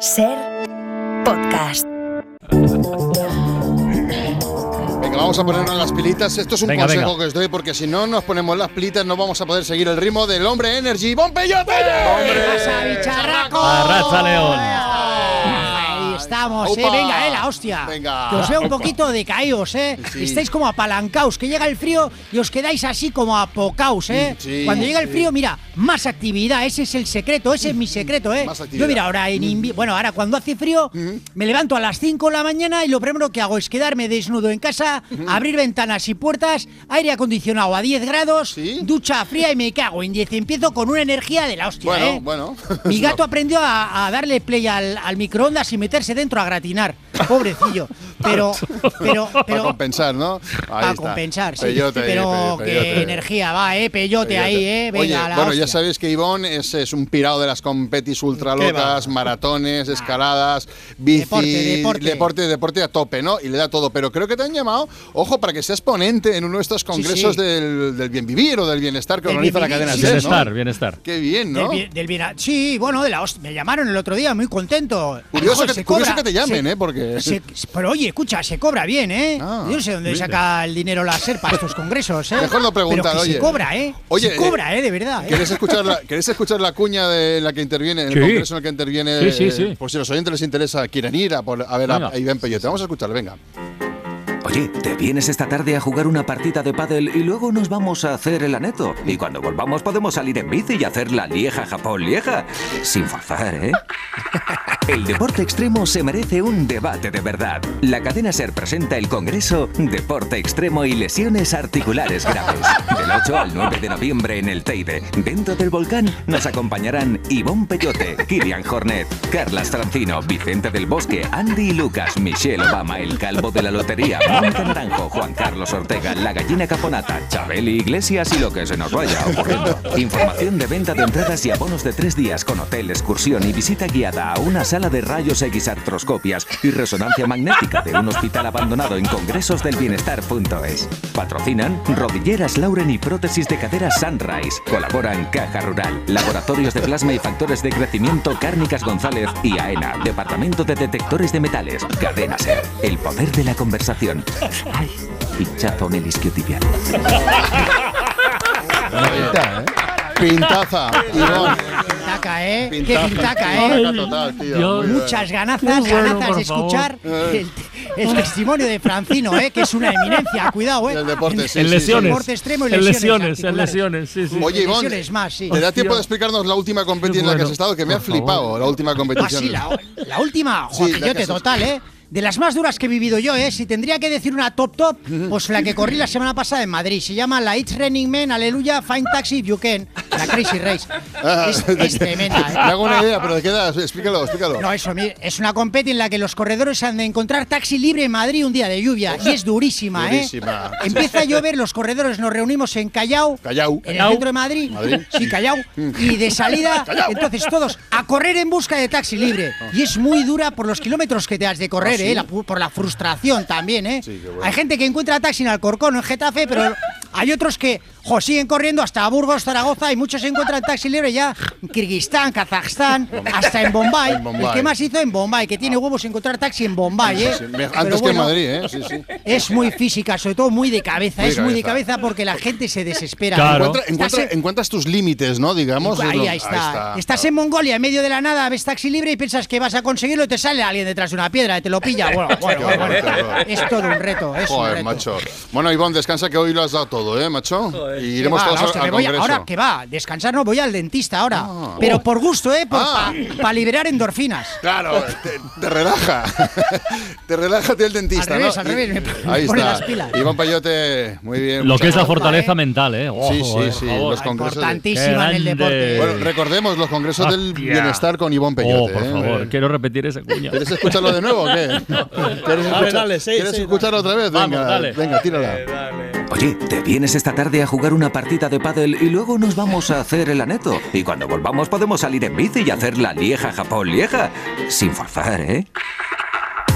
Ser podcast. Venga, vamos a ponernos las pilitas. Esto es un Venga, consejo venga. que os doy porque si no nos ponemos las pilitas no vamos a poder seguir el ritmo del hombre Energy. ¡Bon Peyote! pasa, bicharraco? Arracha, León. Estamos, eh. Aupa. Venga, eh, la hostia. Venga. Que os veo un poquito decaídos, eh. Sí. Estáis como apalancaos, que llega el frío y os quedáis así como apocaos, eh. Sí, Cuando llega el frío, mira, más actividad, ese es el secreto, ese es mi secreto, eh. Más actividad. Yo mira, ahora en invi- bueno, ahora cuando hace frío, me levanto a las 5 de la mañana y lo primero que hago es quedarme desnudo en casa, abrir ventanas y puertas, aire acondicionado a 10 grados, Sí. ducha fría y me cago en 10. Empiezo con una energía de la hostia, Bueno, eh. bueno. Mi gato aprendió a, a darle play al, al microondas y meterse dentro a gratinar. Pobrecillo. Pero, pero, Para pero. compensar, ¿no? Ahí Para está. compensar, sí. Peyote pero pe- qué peyote. energía va, eh. Peyote, Peyote. ahí, eh. Venga, Oye, la bueno, ya sabéis que Ivonne es, es un pirado de las competis ultra ¿Qué locas, maratones, escaladas, bici, Deporte, deporte. deporte, deporte a tope, ¿no? Y le da todo. Pero creo que te han llamado, ojo, para que seas ponente en uno de estos congresos sí. Del, del bien vivir o del bienestar que Del organiza la cadena SER, Bienestar, ¿no? bienestar. Qué bien, ¿no? del bien- sí, bueno, de la hostia. Me llamaron el otro día, muy contento. Curioso, Joder, que, se curioso cobra- que te llamen, se- ¿eh? Porque... se- pero oye, escucha, se cobra bien, ¿eh? Ah, Yo no sé dónde sí, saca el dinero la SER para estos congresos, ¿eh? Mejor no preguntar, pero que oye. se cobra, ¿eh? Oye, se cobra, ¿eh? De verdad, ¿eh? ¿Queréis escuchar, la, ¿Queréis escuchar la cuña de la que interviene, en el Sí. congreso en el que interviene? Sí, sí, sí. eh, Por si a los oyentes les interesa, quieren ir a, por- a ver a, Venga. a Iván Peyote. Vamos a escucharle, venga. Oye, ¿te vienes esta tarde a jugar una partida de pádel y luego nos vamos a hacer el aneto? Y cuando volvamos podemos salir en bici y hacer la Lieja-Japón-Lieja. Sin forzar, ¿eh? El deporte extremo se merece un debate de verdad. La cadena SER presenta el Congreso Deporte Extremo y Lesiones Articulares Graves. Del 8 al 9 de noviembre en el Teide. Dentro del volcán nos acompañarán Ivonne Peyote, Kilian Jornet, Carlas Francino, Vicente del Bosque, Andy y Lucas, Michelle Obama, el calvo de la lotería, Mónica Naranjo, Juan Carlos Ortega, la gallina caponata, Chabeli Iglesias y lo que se nos vaya ocurriendo. Información de venta de entradas y abonos de tres días con hotel, excursión y visita guiada a una sala de rayos X artroscopias y resonancia magnética de un hospital abandonado en congresosdelbienestar.es. Patrocinan Rodilleras Lauren y prótesis de cadera Sunrise. Colaboran Caja Rural, Laboratorios de Plasma y Factores de Crecimiento Cárnicas González y AENA, Departamento de Detectores de Metales. Cadena Ser, el poder de la conversación. Ay, pinchazo en el isquiotibial. ¿eh? Pintaza, Ivonne. Pintaca, ¿eh? Qué pintaca, ¿eh? Total, tío. Dios. Muchas ganazas, Qué bueno, ganazas por de escuchar favor. el, el testimonio de Francino, ¿eh? que es una eminencia, cuidado, ¿eh? Del deporte, sí, en sí, lesiones. Deporte extremo y en lesiones lesiones, en lesiones, sí, sí. Oye, Ivonne, Lesiones más, sí. ¿te da tiempo de explicarnos la última competición en la que has bueno, estado? Que me ha favor. flipado, la última Ah, competición. sí, la, la última, Sí, Peyote, has- total, ¿eh? De las más duras que he vivido yo, ¿eh? Si tendría que decir una top top, pues la que corrí la semana pasada en Madrid. Se llama la It's Running Man, Aleluya, Fine Taxi If You Can, la Crazy Race. Ah, Es, es tremenda, Me ¿eh? hago una idea, pero ¿de qué edad? Explícalo, explícalo. No, eso, mire, es una competi en la que los corredores han de encontrar taxi libre en Madrid un día de lluvia. Y es durísima, ¿eh? Durísima. Empieza a llover, los corredores nos reunimos en Callao. Callao. En el centro de Madrid. Madrid. Sí, Callao. Y de salida, entonces todos a correr en busca de taxi libre. Y es muy dura por los kilómetros que te has de correr, ¿Ah? ¿eh? La por la frustración también, ¿eh? Sí, bueno. Hay gente que encuentra taxi en Alcorcón o en Getafe, pero hay otros que jo, siguen corriendo hasta Burgos, Zaragoza y muchos encuentran taxi libre ya en Kirguistán, Kazajstán, hasta en Bombay. En Bombay. El que más hizo en Bombay, que tiene huevos encontrar taxi en Bombay, ¿eh? Sí, me- Pero Antes que en Madrid, ¿eh? Sí, sí. Es muy física, sobre todo muy de cabeza. Muy es muy de cabeza. porque la gente se desespera. Claro. Encuentra- encuentra- Estás en- encuentras tus límites, ¿no? Digamos. Ahí, está. Estás en Mongolia, en medio de la nada, ves taxi libre y piensas que vas a conseguirlo y te sale alguien detrás de una piedra y te lo pilla. Bueno, bueno, bueno, es todo un reto, es un Joder, reto. macho. Bueno, Ivonne, descansa que hoy lo has dado todo, ¿eh, macho? Y iremos va, todos al, al voy ahora que va, descansar no voy al dentista ahora. Ah. pero por gusto, ¿eh? Ah. Para liberar endorfinas. Claro, te, te relaja. te relaja el dentista, Al revés, ¿no? al revés, me pone- Ahí me pone está. las pilas. Iván Payote, muy bien. Lo que es la fortaleza eh. mental, ¿eh? Ojo, Sí, sí, eh, sí, los congresos de- Importantísima en el Qué deporte. Bueno, recordemos los congresos del bienestar con Iván Peyote. Oh, por ¿eh? favor, quiero repetir esa cuña. ¿Quieres escucharlo de nuevo o qué? ¿Quieres, escuchar- dale, sí, ¿quieres sí, escucharlo otra vez? Vamos, Venga, dale. venga, tírala. Oye, ¿te vienes esta tarde a jugar una partida de pádel y luego nos vamos a hacer el aneto? Y cuando volvamos podemos salir en bici y hacer la Lieja-Japón-Lieja. Sin forzar, ¿eh?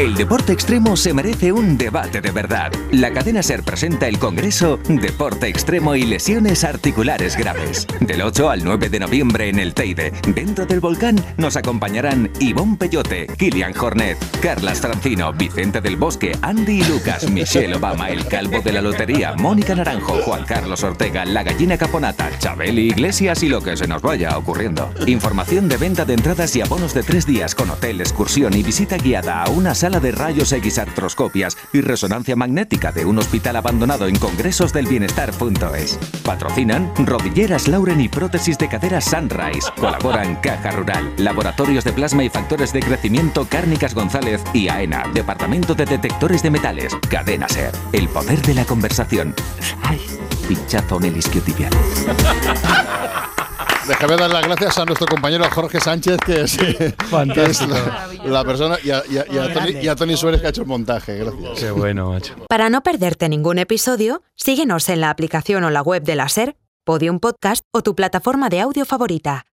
El deporte extremo se merece un debate de verdad. La cadena Ser presenta el Congreso Deporte Extremo y Lesiones Articulares Graves. Del 8 al 9 de noviembre en el Teide. Dentro del volcán nos acompañarán Ivonne Peyote, Kilian Jornet, Carlas Francino, Vicente del Bosque, Andy y Lucas, Michelle Obama, el Calvo de la Lotería, Mónica Naranjo, Juan Carlos Ortega, La Gallina Caponata, Chabeli Iglesias y lo que se nos vaya ocurriendo. Información de venta de entradas y abonos de tres días con hotel, excursión y visita guiada a una sala de rayos X artroscopias y resonancia magnética de un hospital abandonado en congresosdelbienestar.es. Patrocinan Rodilleras Lauren y Prótesis de Cadera Sunrise. Colaboran Caja Rural, Laboratorios de Plasma y Factores de Crecimiento Cárnicas González y AENA, Departamento de Detectores de Metales. Cadena Ser, el poder de la conversación. Ay, pinchazo en el isquiotibial. Déjame dar las gracias a nuestro compañero Jorge Sánchez, que es, que es la, la persona, y a, y a- y a Muy Tony, y a Tony Suárez que ha hecho el montaje. Gracias. Qué bueno, macho. Para no perderte ningún episodio, síguenos en la aplicación o la web de la SER, Podium Podcast o tu plataforma de audio favorita.